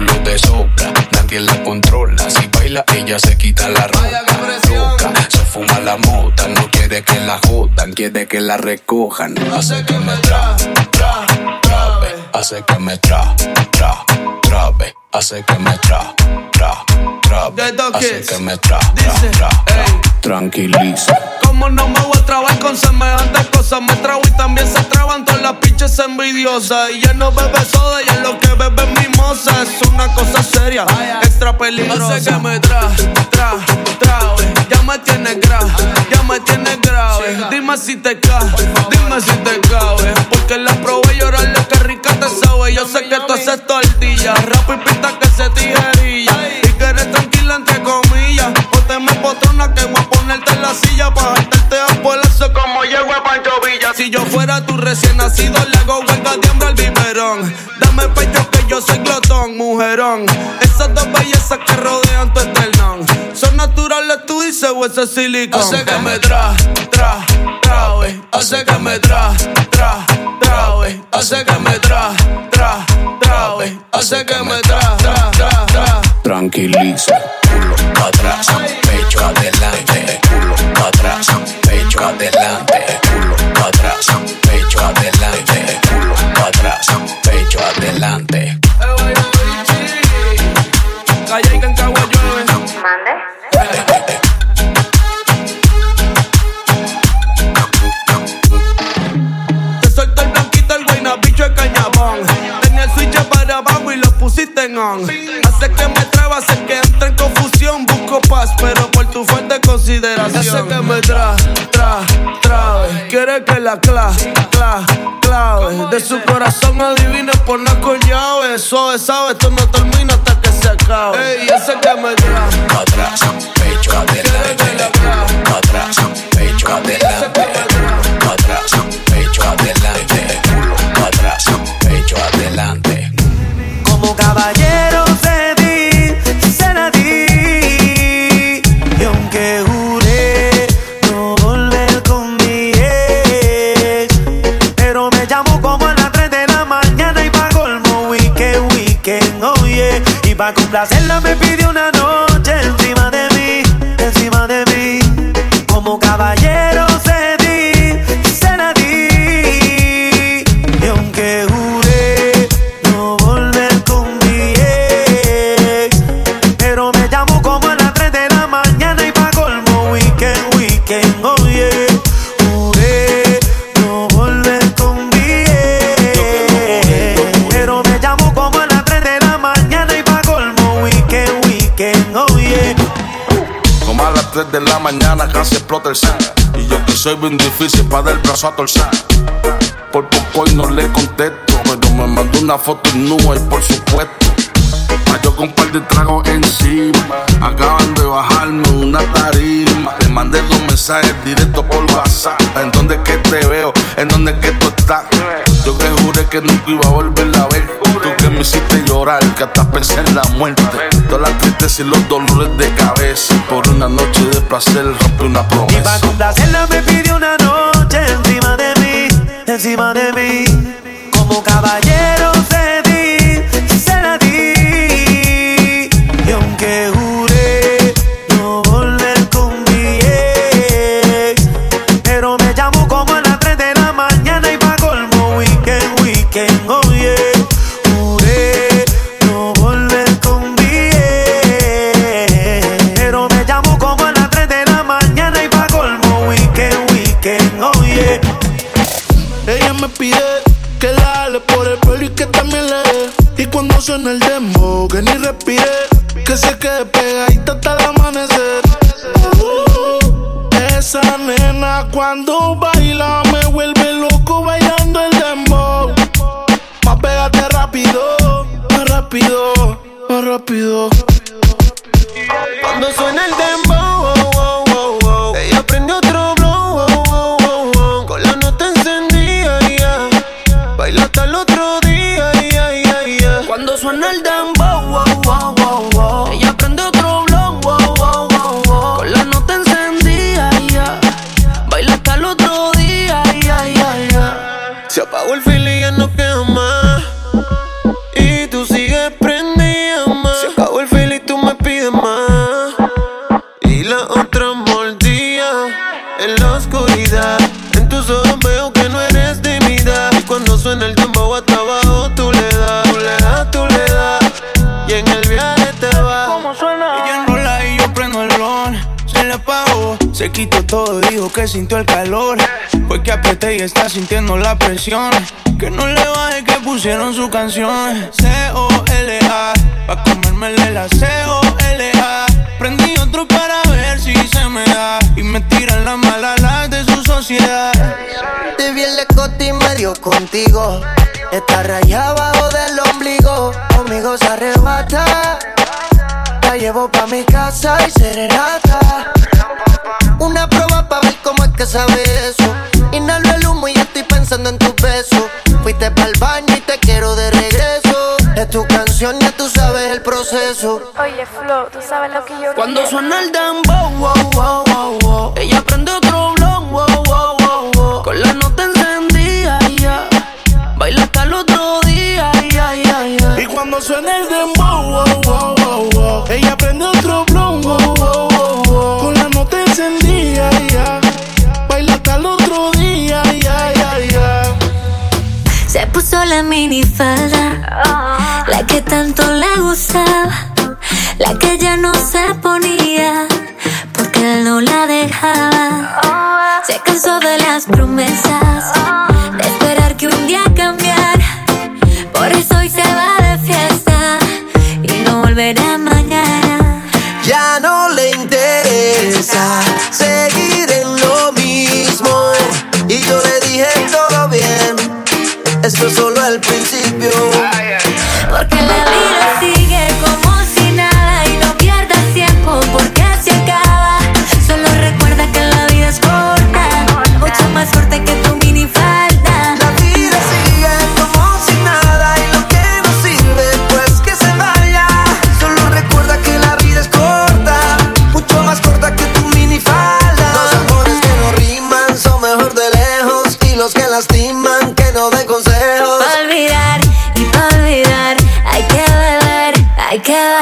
culo de sobra. Nadie la controla. Si baila, ella se quita la ropa. Loca, se fuma la mota. No quiere que la jodan, quiere que la recojan. Hace que me tra, tra, trabe. Hace que me tra, tra, trabe. Hace que me tra, tra, trabe. Hace que me tra, tra, tra, tra. Tranquiliza. Como no me voy a trabar con semejantes cosas, me trago y también se traban todas las pinches envidiosas. Y ya no bebe soda, ya lo que bebe es mimosa. Es una cosa seria, extra peligrosa. Hace que me tra, tra, trabe. Ya me tienes grave, ya me tienes grave. Dime si te cae, dime si te cabe. Porque la probé llorar lo que rica te sabe. Yo sé que tú haces tortilla, rap y pinta que se recién nacido, le hago huelga de hambre al biberón. Dame pecho que yo soy glotón, mujerón. Esas dos bellezas que rodean tu esternón. Son naturales, tú dices, o ese silicón. Hace que me tra, tra, tra, wey. Hace que me tra, tra, tra, wey. Hace que me tra, tra, tra, wey. Hace que me tra, tra, tra, tra. Tranquiliza. Culo atrás, pecho adelante. Hace que me tra, tra, trabe. Quiere que la cla, cla, clave. De su corazón adivine por con llave. Suave, sabe, esto no termina complacerla me pidió una noche encima de mí, encima de mí. Como caballero 3 de la mañana casi explota el set. Y yo que soy bien difícil para dar el brazo a torcer. Por poco y no le contesto. Pero me mandó una foto en nube y por supuesto. Pa' yo con un par de tragos encima. Acaban de bajarme una tarima. Le mandé dos mensajes directos por WhatsApp. ¿En dónde que te veo? ¿En dónde que tú estás? Yo que juré que nunca iba a volver a ver. Tú que me hiciste llorar, que hasta pensé en la muerte. Todas las tristezas y los dolores de cabeza. Por una noche de placer rompí una Y pa' promesa. complacerla me pidió una noche encima de mí, encima de mí. Como caballero cedí, weekend, oh yeah. Ella me pide que la ale por el pelo y que también le dé. Y cuando suena el demo, que ni respire, que se quede pegadita hasta el sintió el calor. Fue que apreté y está sintiendo la presión. Que no le baje que pusieron su canción. C-O-L-A, pa' comérmele la C-O-L-A. Prendí otro para ver si se me da. Y me tiran las malas las de su sociedad. Te vi el escote y medio contigo. Está rayada abajo del ombligo. Conmigo se arrebata. La llevo pa' mi casa y se relata. Una prueba pa' ver cómo es que sabe eso. Inhalo el humo y ya estoy pensando en tus besos. Fuiste pa'l baño y te quiero de regreso. Es tu canción, ya tú sabes el proceso. Oye, Flo, tú sabes lo que yo Cuando quiero? suena el dembow, wow, wow, wow, wow. Ella prende otro blon, wow, wow, wow, wow. Con la nota encendida, ya. Baila hasta el otro día, ya, ya, ya. Y cuando suena el dembow, wow, esa minifalda, la que tanto le gustaba, la que ya no se ponía, porque él no la dejaba. Se cansó de las promesas, esto es solo el principio.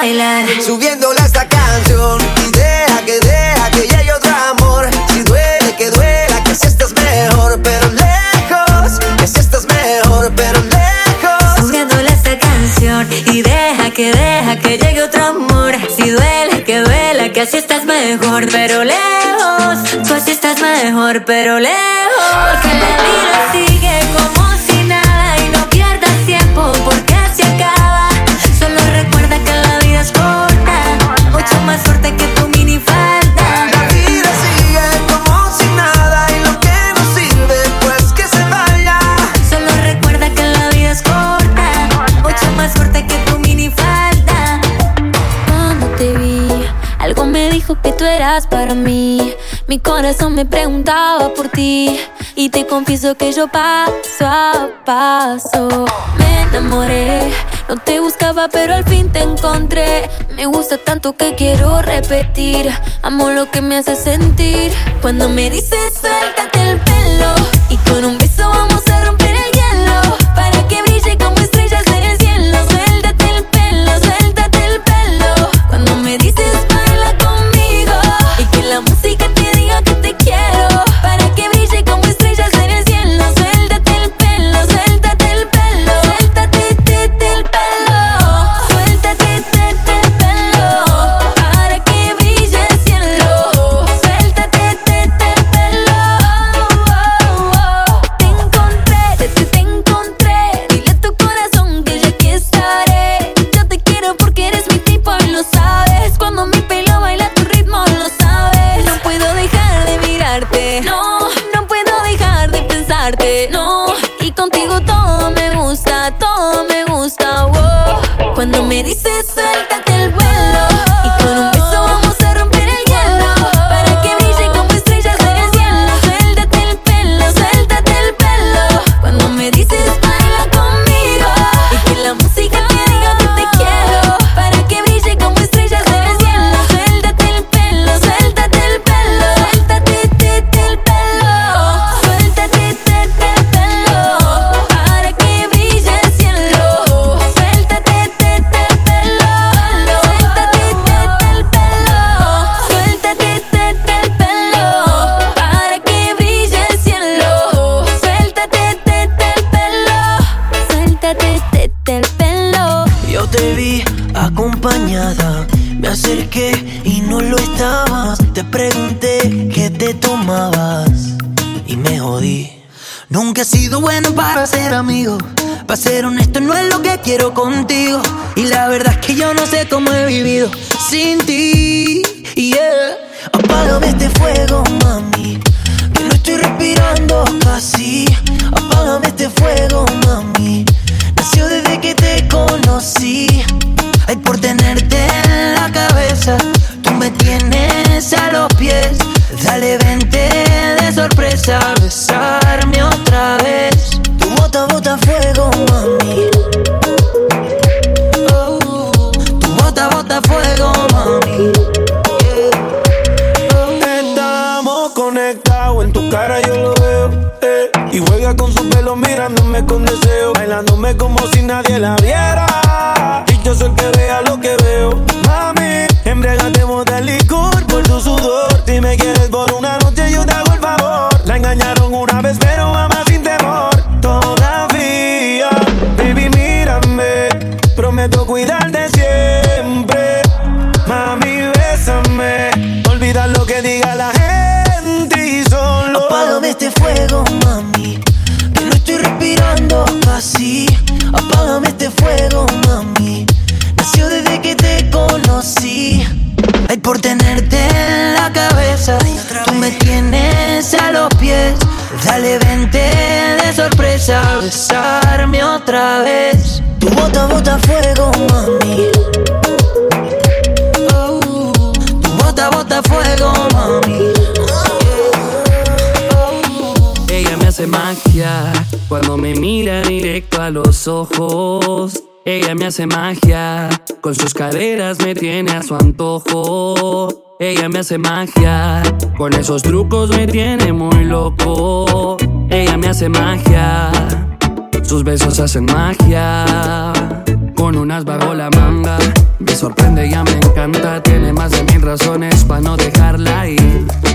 Bailar. Subiéndole a esta canción y deja que deja que llegue otro amor. Si duele que duela, que si estás mejor, pero lejos. Que si estás mejor, pero lejos. Subiéndole esta canción y deja que deja que llegue otro amor. Si duele, que duela, que así estás mejor, pero lejos. Tú así estás mejor, pero lejos. Porque la vida sigue como más corta que tu minifalda. La vida sigue como si nada y lo que no sirve, pues que se vaya. Solo recuerda que la vida es corta, mucho más corta que tu minifalda. Cuando te vi, algo me dijo que tú eras para mí. Mi corazón me preguntaba por ti. Y te confieso que yo paso a paso me enamoré. No te buscaba, pero al fin te encontré. Me gusta tanto que quiero repetir. Amo lo que me hace sentir. Cuando me dices suéltate el pelo. Y con un beso vamos a romper ser honesto, no es lo que quiero contigo. Y la verdad es que yo no sé cómo he vivido sin ti. Yeah. Apágame este fuego, mami. Que no estoy respirando casi. Apágame este fuego, mami. Nació desde que te conocí. Ay, por tenerte en la cabeza. Tú me tienes a los pies. Dale, vente de sorpresa. Besarme otra vez. Estamos conectados, en tu cara yo lo veo. eh. Y juega con su pelo mirándome con deseo. Bailándome como si nadie la viera. Ella me hace magia, con sus caderas me tiene a su antojo. Ella me hace magia, con esos trucos me tiene muy loco. Ella me hace magia, sus besos hacen magia. Con unas bajo la manga, me sorprende, ya me encanta. Tiene más de mil razones para no dejarla ir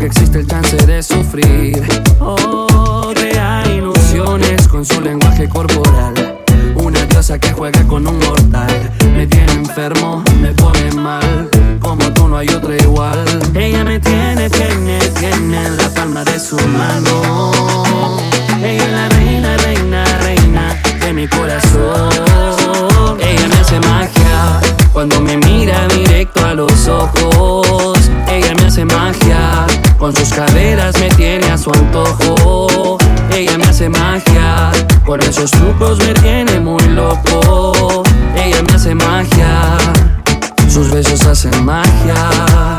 que existe el chance de sufrir. Oh, o crea ilusiones con su lenguaje corporal. Una diosa que juega con un mortal. Me tiene enfermo, me pone mal. Como tú no hay otra igual. Ella me tiene, tiene, tiene en la palma de su mano. Ella es la reina, reina, reina de mi corazón. Ella me hace magia cuando me mira directo a los ojos. Ella me hace magia con sus caderas me tiene a su antojo. Ella me hace magia, con esos trucos me tiene muy loco. Ella me hace magia, sus besos hacen magia.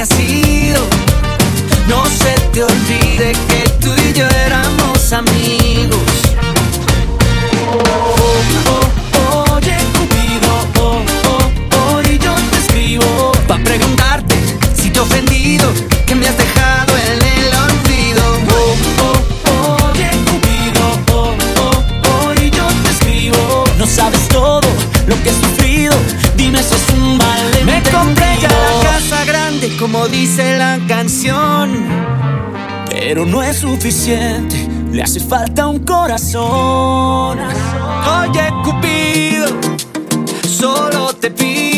¿por qué te has ido? No se te olvide que tú y yo éramos amigos. Oh, oh, oye, Cupido, oh, oh, oh, y yo te escribo pa' preguntarte si te he ofendido, como dice la canción. Pero no es suficiente, le hace falta un corazón. Oye, Cupido, solo te pido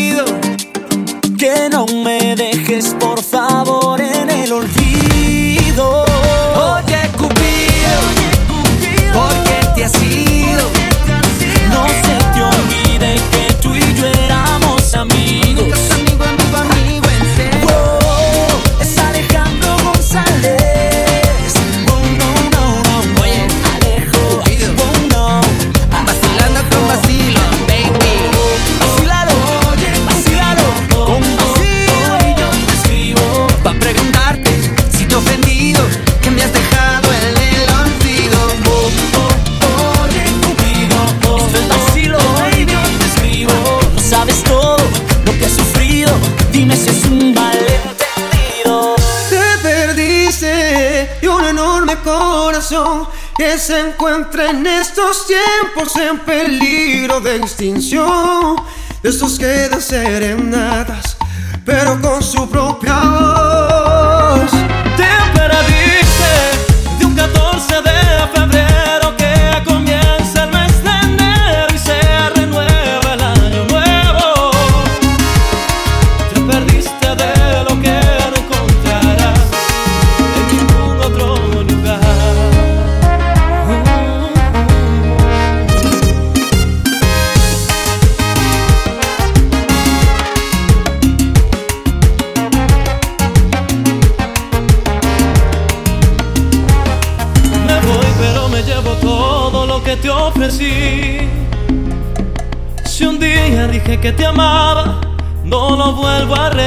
se encuentra en estos tiempos en peligro de extinción. Estos que dan serenatas, pero con su propia.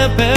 Vuelvo a